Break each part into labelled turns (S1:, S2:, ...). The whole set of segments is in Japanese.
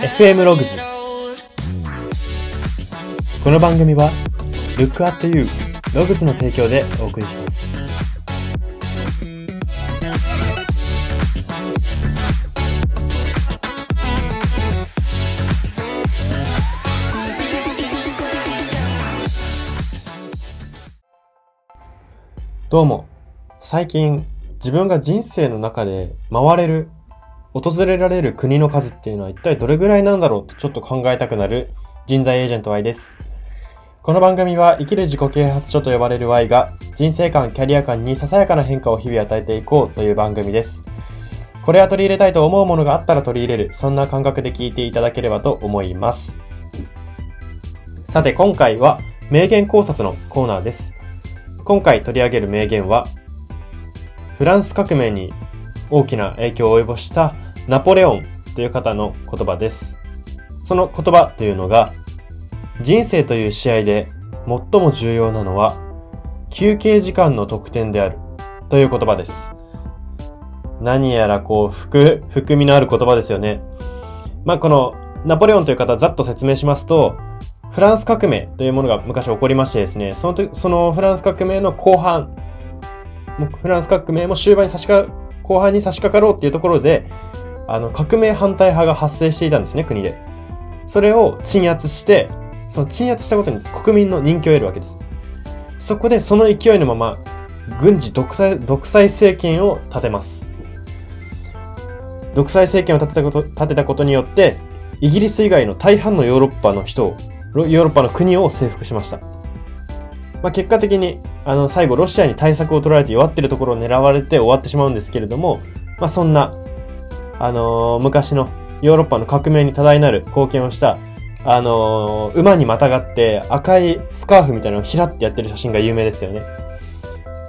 S1: FM ログズこの番組は Look at You ログズの提供でお送りします。どうも。最近自分が人生の中で回れる訪れられる国の数っていうのは一体どれぐらいなんだろうとちょっと考えたくなる人材エージェント Y です。この番組は生きる自己啓発書と呼ばれる Y が人生観、キャリア観にささやかな変化を日々与えていこうという番組です。これは取り入れたいと思うものがあったら取り入れる、そんな感覚で聞いていただければと思います。さて今回は名言考察のコーナーです。今回取り上げる名言はフランス革命に大きな影響を及ぼしたナポレオンという方の言葉です。その言葉というのが、人生という試合で最も重要なのは休憩時間の得点であるという言葉です。何やらこう、含、含みのある言葉ですよね。まあ、このナポレオンという方、ざっと説明しますと、フランス革命というものが昔起こりましてですね、その時、そのフランス革命の後半、もうフランス革命も終盤に差しか、後半に差し掛かろうっていうところで、あの、革命反対派が発生していたんですね、国で。それを鎮圧して、その鎮圧したことに国民の人気を得るわけです。そこでその勢いのまま、軍事独裁、独裁政権を立てます。独裁政権を立てたこと、立てたことによって、イギリス以外の大半のヨーロッパの人を、ヨーロッパの国を征服しました。まあ、結果的に、あの、最後、ロシアに対策を取られて弱ってるところを狙われて終わってしまうんですけれども、まあ、そんな、あのー昔のヨーロッパの革命に多大なる貢献をした、あのー馬にまたがって赤いスカーフみたいなのをひらってやってる写真が有名ですよね。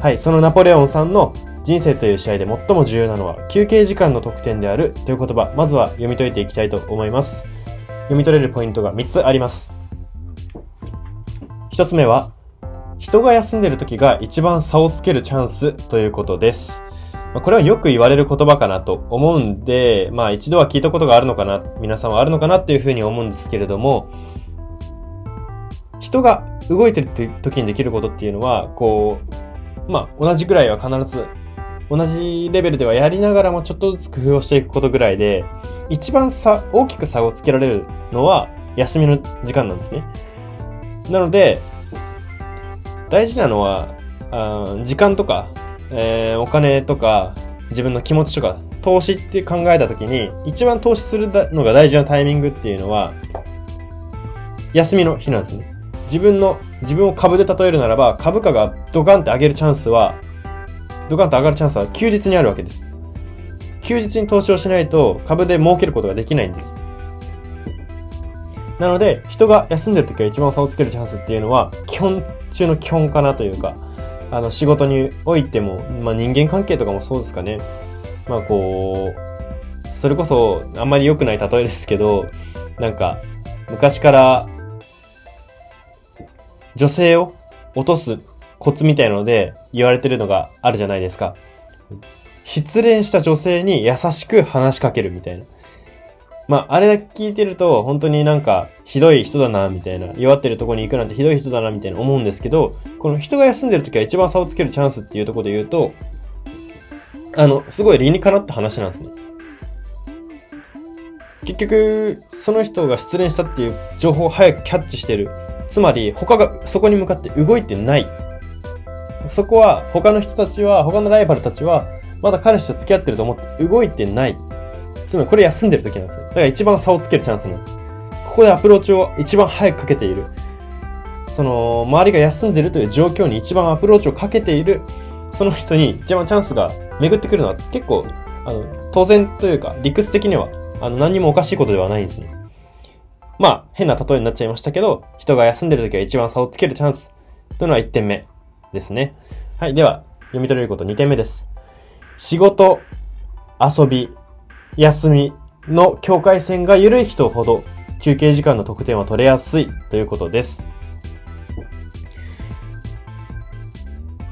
S1: はい、そのナポレオンさんの人生という試合で最も重要なのは休憩時間の得点であるという言葉、まずは読み解いていきたいと思います。読み取れるポイントが3つあります。1つ目は、人が休んでる時が一番差をつけるチャンスということです。これはよく言われる言葉かなと思うんで、まあ一度は聞いたことがあるのかな、皆さんはあるのかなっていうふうに思うんですけれども、人が動いてる時にできることっていうのは、こう、まあ同じぐらいは必ず、同じレベルではやりながらもちょっとずつ工夫をしていくことぐらいで、一番差、大きく差をつけられるのは休みの時間なんですね。なので、大事なのは、あ時間とか、えーお金とか、自分の気持ちとか、投資って考えたときに、一番投資するのが大事なタイミングっていうのは、休みの日なんですね。自分の、自分を株で例えるならば、株価がドカンって上げるチャンスは、ドカンと上がるチャンスは休日にあるわけです。休日に投資をしないと株で儲けることができないんです。なので、人が休んでる時が一番差をつけるチャンスっていうのは、基本中の基本かなというか、あの、仕事においても、まあ人間関係とかもそうですかね。まあこう、それこそ、あんまり良くない例えですけど、なんか、昔から、女性を落とすコツみたいので言われてるのがあるじゃないですか。失恋した女性に優しく話しかけるみたいな。まあ、あれだけ聞いてると、本当になんか、ひどい人だな、みたいな。弱ってるとこに行くなんてひどい人だな、みたいな思うんですけど、この人が休んでる時は一番差をつけるチャンスっていうところで言うと、あの、すごい理にかなった話なんですね。結局、その人が失恋したっていう情報を早くキャッチしてる。つまり、他がそこに向かって動いてない。そこは、他の人たちは、他のライバルたちは、まだ彼氏と付き合ってると思って動いてない。つまりこれ休んでる時なんですよ。だから一番差をつけるチャンスな。ここでアプローチを一番早くかけている。その、周りが休んでるという状況に一番アプローチをかけている、その人に一番チャンスが巡ってくるのは結構、あの、当然というか、理屈的には、あの、何にもおかしいことではないんですね。まあ、変な例えになっちゃいましたけど、人が休んでる時は一番差をつけるチャンスというのは1点目ですね。はい、では、読み取れること2点目です。仕事、遊び、休みの境界線が緩い人ほど休憩時間の得点は取れやすいということです。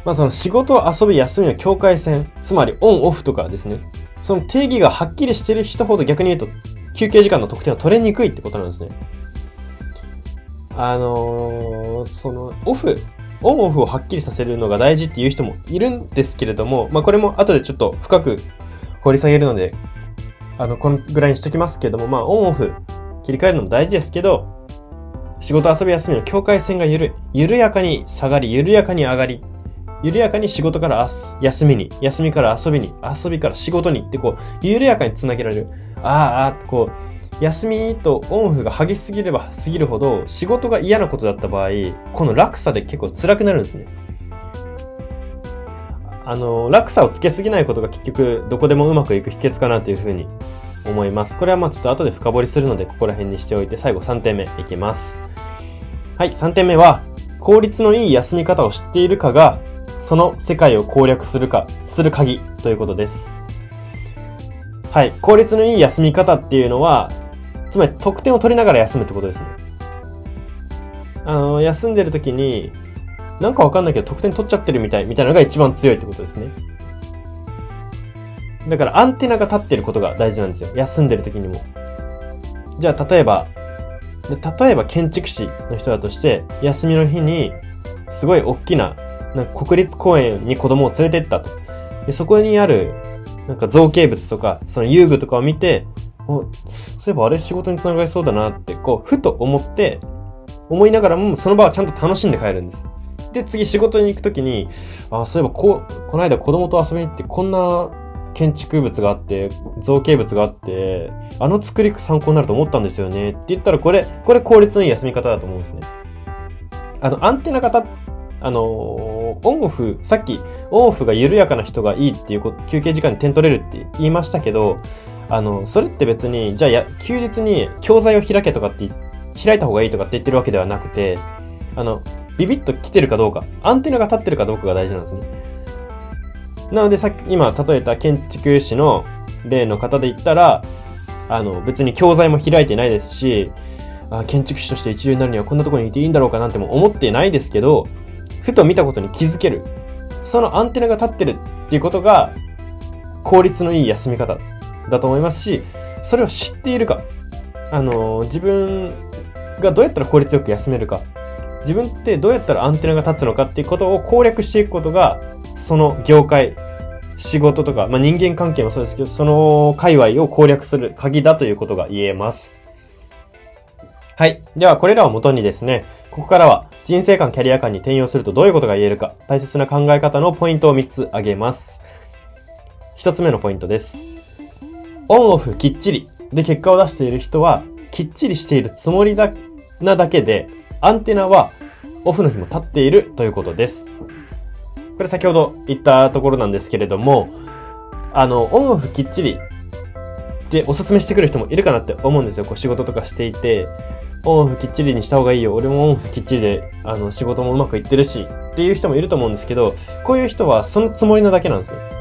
S1: まあその仕事、遊び、休みの境界線、つまりオンオフとかですね。その定義がはっきりしてる人ほど逆に言うと休憩時間の得点を取れにくいってことなんですね。あのー、その、オフ、オンオフをはっきりさせるのが大事っていう人もいるんですけれども、まあこれも後でちょっと深く掘り下げるので、あの、このぐらいにしときますけども、まあオンオフ切り替えるのも大事ですけど、仕事遊び休みの境界線が緩い。緩やかに下がり、緩やかに上がり。緩やかに仕事から休みに、休みから遊びに、遊びから仕事にってこう、緩やかにつなげられる。ああ、こう、休みとオンオフが激しすぎれば過ぎるほど、仕事が嫌なことだった場合、この落差で結構辛くなるんですね。あの、落差をつけすぎないことが結局、どこでもうまくいく秘訣かなというふうに思います。これはまあちょっと後で深掘りするので、ここら辺にしておいて、最後3点目いきます。はい、3点目は、効率のいい休み方を知っているかが、その世界を攻略するか、する鍵ということです。はい。効率のいい休み方っていうのは、つまり得点を取りながら休むってことですね。あの、休んでる時に、なんかわかんないけど得点取っちゃってるみたい、みたいなのが一番強いってことですね。だからアンテナが立ってることが大事なんですよ。休んでる時にも。じゃあ、例えば、例えば建築士の人だとして、休みの日に、すごい大きななんか国立公園に子供を連れてったと。でそこにある、なんか造形物とか、その遊具とかを見て、お、そういえばあれ仕事につながりそうだなって、こう、ふと思って、思いながらも、その場はちゃんと楽しんで帰るんです。で、次仕事に行くときに、あ、そういえばこう、この間子供と遊びに行って、こんな建築物があって、造形物があって、あの作り参考になると思ったんですよねって言ったら、これ、これ効率のいい休み方だと思うんですね。あの、アンテナ型あのー、オンオフ、さっき、オンオフが緩やかな人がいいっていうこ休憩時間に点取れるって言いましたけど、あの、それって別に、じゃあや、休日に教材を開けとかって開いた方がいいとかって言ってるわけではなくて、あの、ビビッと来てるかどうか、アンテナが立ってるかどうかが大事なんですね。なのでさっき、今例えた建築士の例の方で言ったら、あの、別に教材も開いてないですし、あ建築士として一流になるにはこんなところにいていいんだろうかなんても思ってないですけど、ふと見たことに気づける。そのアンテナが立ってるっていうことが、効率のいい休み方だと思いますし、それを知っているか。あの、自分がどうやったら効率よく休めるか。自分ってどうやったらアンテナが立つのかっていうことを攻略していくことが、その業界、仕事とか、まあ、人間関係もそうですけど、その界隈を攻略する鍵だということが言えます。はい。では、これらをもとにですね、ここからは人生観、キャリア観に転用するとどういうことが言えるか、大切な考え方のポイントを3つ挙げます。1つ目のポイントです。オンオフきっちりで結果を出している人は、きっちりしているつもりだ、なだけで、アンテナはオフの日も立っているということです。これ先ほど言ったところなんですけれども、あの、オンオフきっちりっておすすめしてくる人もいるかなって思うんですよ。こう仕事とかしていて、オンオフきっちりにした方がいいよ。俺もオンオフきっちりで、あの、仕事もうまくいってるし、っていう人もいると思うんですけど、こういう人はそのつもりなだけなんですね。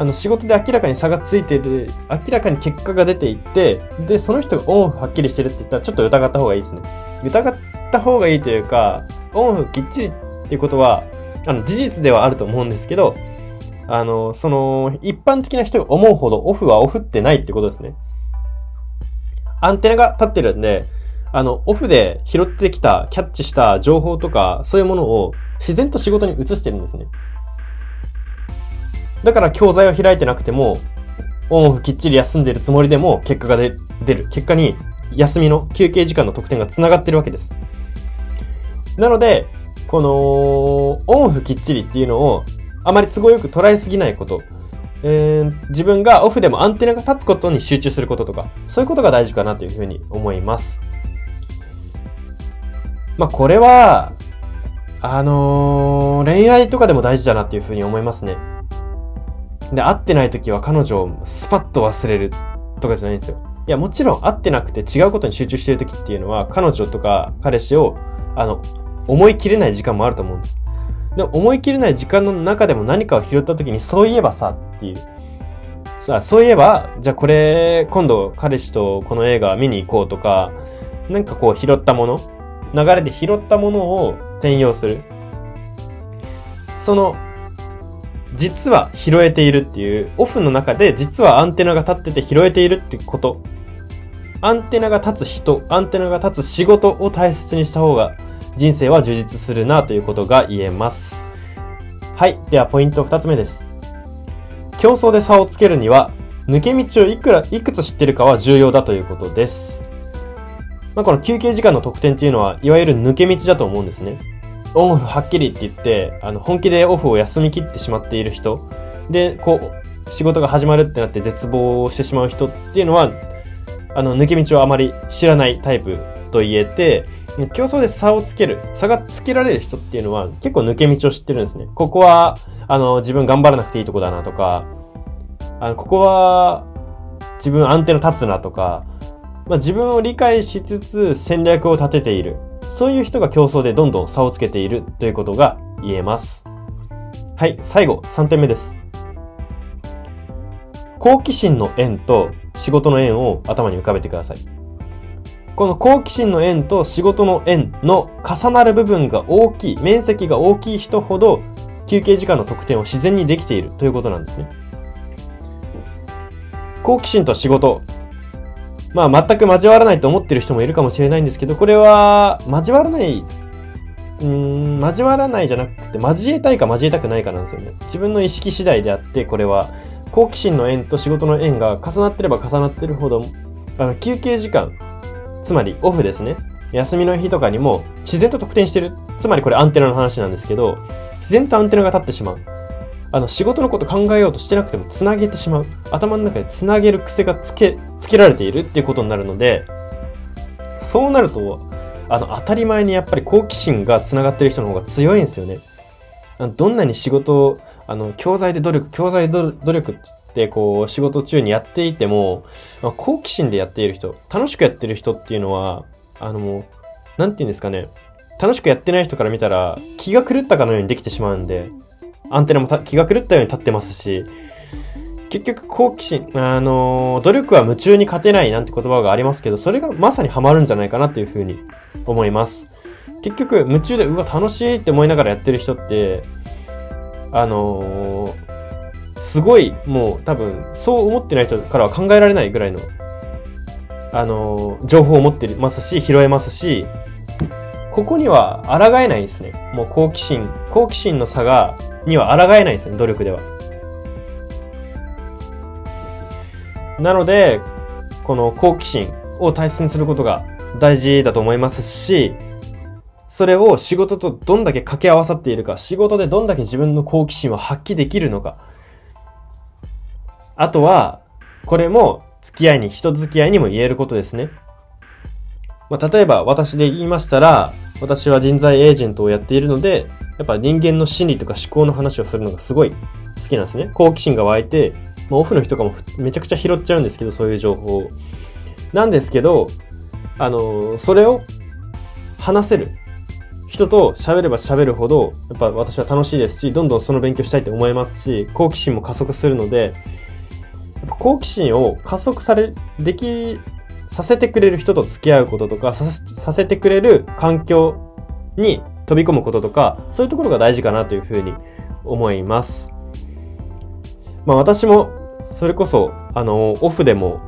S1: あの、仕事で明らかに差がついてる、明らかに結果が出ていって、で、その人がオンオフはっきりしてるって言ったら、ちょっと疑った方がいいですね。疑った方がいいというか、オンオフきっちりっていうことは、あの、事実ではあると思うんですけど、あの、その、一般的な人が思うほどオフはオフってないってことですね。アンテナが立ってるんで、あの、オフで拾ってきた、キャッチした情報とか、そういうものを自然と仕事に移してるんですね。だから教材を開いてなくても、オンオフきっちり休んでるつもりでも結果が出る。結果に休みの休憩時間の得点が繋がってるわけです。なので、この、オンオフきっちりっていうのをあまり都合よく捉えすぎないこと。えー、自分がオフでもアンテナが立つことに集中することとか、そういうことが大事かなというふうに思います。まあ、これは、あのー、恋愛とかでも大事だなっていうふうに思いますね。で、会ってない時は彼女をスパッと忘れるとかじゃないんですよ。いや、もちろん会ってなくて違うことに集中してる時っていうのは、彼女とか彼氏を、あの、思い切れない時間もあると思うんです。で思い切れない時間の中でも何かを拾った時に、そういえばさっていう。さあ、そういえば、じゃあこれ、今度彼氏とこの映画見に行こうとか、なんかこう拾ったもの、流れで拾ったものを転用する。その、実は拾えているっていう、オフの中で実はアンテナが立ってて拾えているってことアンテナが立つ人、アンテナが立つ仕事を大切にした方が人生は充実するなということが言えます。はい。ではポイント2つ目です。競争で差をつけるには、抜け道をいくら、いくつ知ってるかは重要だということです。まあ、この休憩時間の特典っていうのは、いわゆる抜け道だと思うんですね。オフはっきりって言って、あの、本気でオフを休み切ってしまっている人。で、こう、仕事が始まるってなって絶望してしまう人っていうのは、あの、抜け道をあまり知らないタイプと言えて、競争で差をつける、差がつけられる人っていうのは結構抜け道を知ってるんですね。ここは、あの、自分頑張らなくていいとこだなとか、あの、ここは、自分アンテナ立つなとか、まあ、自分を理解しつつ戦略を立てている。そういう人が競争でどんどん差をつけているということが言えます。はい、最後、3点目です。好奇心の縁と仕事の縁を頭に浮かべてください。この好奇心の縁と仕事の縁の重なる部分が大きい、面積が大きい人ほど休憩時間の得点を自然にできているということなんですね。好奇心と仕事。まあ全く交わらないと思ってる人もいるかもしれないんですけど、これは交わらない、うん、交わらないじゃなくて交えたいか交えたくないかなんですよね。自分の意識次第であって、これは好奇心の縁と仕事の縁が重なってれば重なってるほど、あの、休憩時間、つまりオフですね。休みの日とかにも自然と得点してる。つまりこれアンテナの話なんですけど、自然とアンテナが立ってしまう。あの、仕事のこと考えようとしてなくても繋げてしまう。頭の中で繋げる癖がつけ、つけられているっていうことになるので、そうなると、あの、当たり前にやっぱり好奇心が繋がってる人の方が強いんですよね。どんなに仕事を、あの、教材で努力、教材で努力って言って、こう、仕事中にやっていても、まあ、好奇心でやっている人、楽しくやってる人っていうのは、あのもう、なんて言うんですかね、楽しくやってない人から見たら、気が狂ったかのようにできてしまうんで、アンテナも気が狂ったように立ってますし、結局好奇心、あのー、努力は夢中に勝てないなんて言葉がありますけど、それがまさにハマるんじゃないかなっていうふうに思います。結局、夢中で、うわ、楽しいって思いながらやってる人って、あのー、すごい、もう多分、そう思ってない人からは考えられないぐらいの、あのー、情報を持ってますし、拾えますし、ここには抗えないですね。もう好奇心、好奇心の差が、には抗えないですね、努力では。なので、この好奇心を大切にすることが大事だと思いますし、それを仕事とどんだけ掛け合わさっているか、仕事でどんだけ自分の好奇心を発揮できるのか。あとは、これも付き合いに、人付き合いにも言えることですね。まあ、例えば私で言いましたら、私は人材エージェントをやっているので、やっぱ人間の心理とか思考の話をするのがすごい好きなんですね。好奇心が湧いて、まあ、オフの日とかもめちゃくちゃ拾っちゃうんですけど、そういう情報。なんですけど、あのそれを話せる。人と喋れば喋るほど、やっぱ私は楽しいですし、どんどんその勉強したいと思いますし、好奇心も加速するので、好奇心を加速され、でき、させてくれる人と付き合うこととか、ささせてくれる環境に飛び込むこととか、そういうところが大事かなというふうに思います。まあ私も、それこそ、あの、オフでも、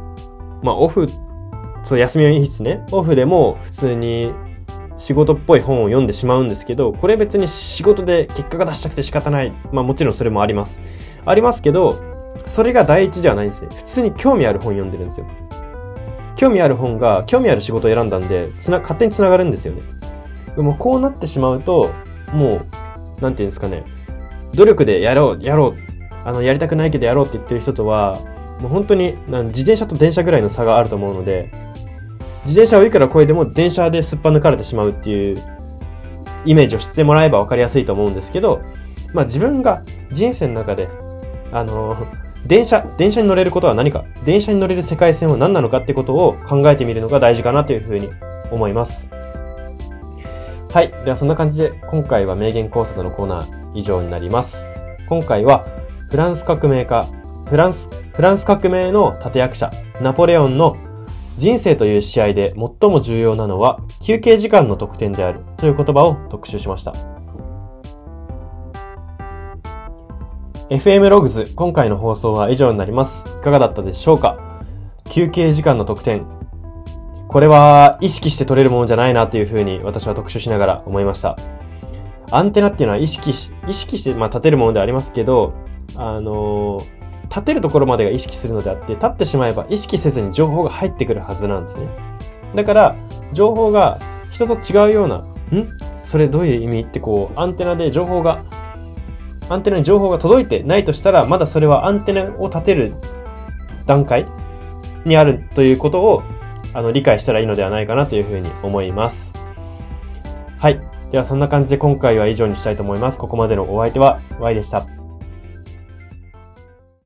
S1: まあオフ、そう、休みの日ですね。オフでも普通に仕事っぽい本を読んでしまうんですけど、これ別に仕事で結果が出したくて仕方ない。まあもちろんそれもあります。ありますけど、それが第一ではないんですね。普通に興味ある本読んでるんですよ。興味ある本が、興味ある仕事を選んだんで、つな、勝手に繋がるんですよね。でもこうなってしまうと、もう、なんていうんですかね。努力でやろう、やろう。あの、やりたくないけどやろうって言ってる人とは、もう本当に、自転車と電車ぐらいの差があると思うので、自転車をいくら超えても電車ですっぱ抜かれてしまうっていうイメージをしてもらえば分かりやすいと思うんですけど、まあ自分が人生の中で、あの、電車、電車に乗れることは何か、電車に乗れる世界線は何なのかってことを考えてみるのが大事かなというふうに思います。はい。ではそんな感じで今回は名言考察のコーナー以上になります。今回はフランス革命家、フランス、フランス革命の立役者、ナポレオンの人生という試合で最も重要なのは休憩時間の得点であるという言葉を特集しました。FM ログズ、今回の放送は以上になります。いかがだったでしょうか？休憩時間の得点。これは意識して取れるものじゃないなというふうに私は特集しながら思いました。アンテナっていうのは意識し、意識して、まあ、立てるものでありますけど、あのー、立てるところまでが意識するのであって、立ってしまえば意識せずに情報が入ってくるはずなんですね。だから、情報が人と違うような、ん？それどういう意味ってこう、アンテナで情報が、アンテナに情報が届いてないとしたら、まだそれはアンテナを立てる段階にあるということを、あの、理解したらいいのではないかなというふうに思います。はい。ではそんな感じで今回は以上にしたいと思います。ここまでのお相手は Y でした。